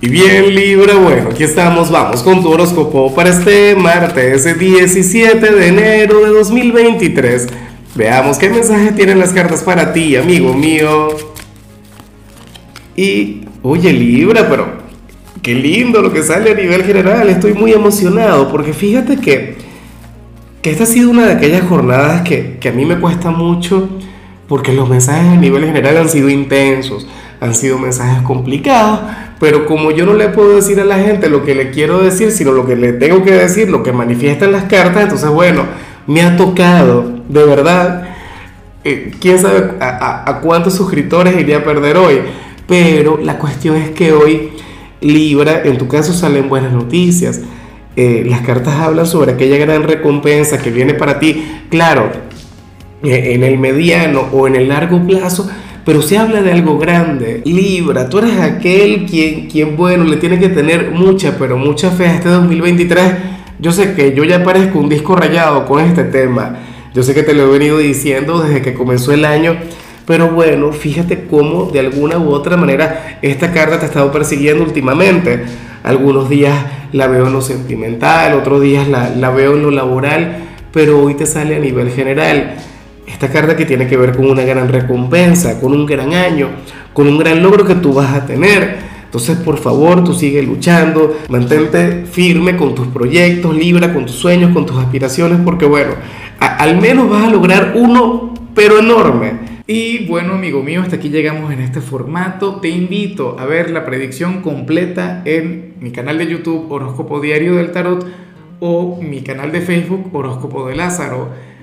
Y bien Libra, bueno, aquí estamos, vamos con tu horóscopo para este martes 17 de enero de 2023. Veamos qué mensaje tienen las cartas para ti, amigo mío. Y, oye Libra, pero qué lindo lo que sale a nivel general, estoy muy emocionado porque fíjate que, que esta ha sido una de aquellas jornadas que, que a mí me cuesta mucho porque los mensajes a nivel general han sido intensos, han sido mensajes complicados pero como yo no le puedo decir a la gente lo que le quiero decir, sino lo que le tengo que decir, lo que manifiestan las cartas, entonces bueno, me ha tocado, de verdad, eh, quién sabe a, cuántos suscriptores iría a perder hoy, pero la cuestión es que hoy Libra, en tu caso salen buenas noticias. Eh, las cartas hablan sobre aquella gran recompensa que viene para ti, claro, eh, en el mediano o en el largo plazo, pero se habla de algo grande. Libra, tú eres aquel quien, quien, bueno, le tiene que tener mucha, pero mucha fe a este 2023. Yo sé que yo ya parezco un disco rayado con este tema. Yo sé que te lo he venido diciendo desde que comenzó el año. Pero bueno, fíjate cómo de alguna u otra manera esta carta te ha estado persiguiendo últimamente. Algunos días la veo en lo sentimental, otros días la, la veo en lo laboral, pero hoy te sale a nivel general. Esta carta que tiene que ver con una gran recompensa, con un gran año, con un gran logro que tú vas a tener. Entonces, por favor, tú sigue luchando, mantente firme con tus proyectos, libra con tus sueños, con tus aspiraciones, porque bueno, al menos vas a lograr uno, pero enorme. Y bueno, amigo mío, hasta aquí llegamos en este formato. Te invito a ver la predicción completa en mi canal de YouTube Horóscopo Diario del Tarot o mi canal de Facebook Horóscopo de Lázaro.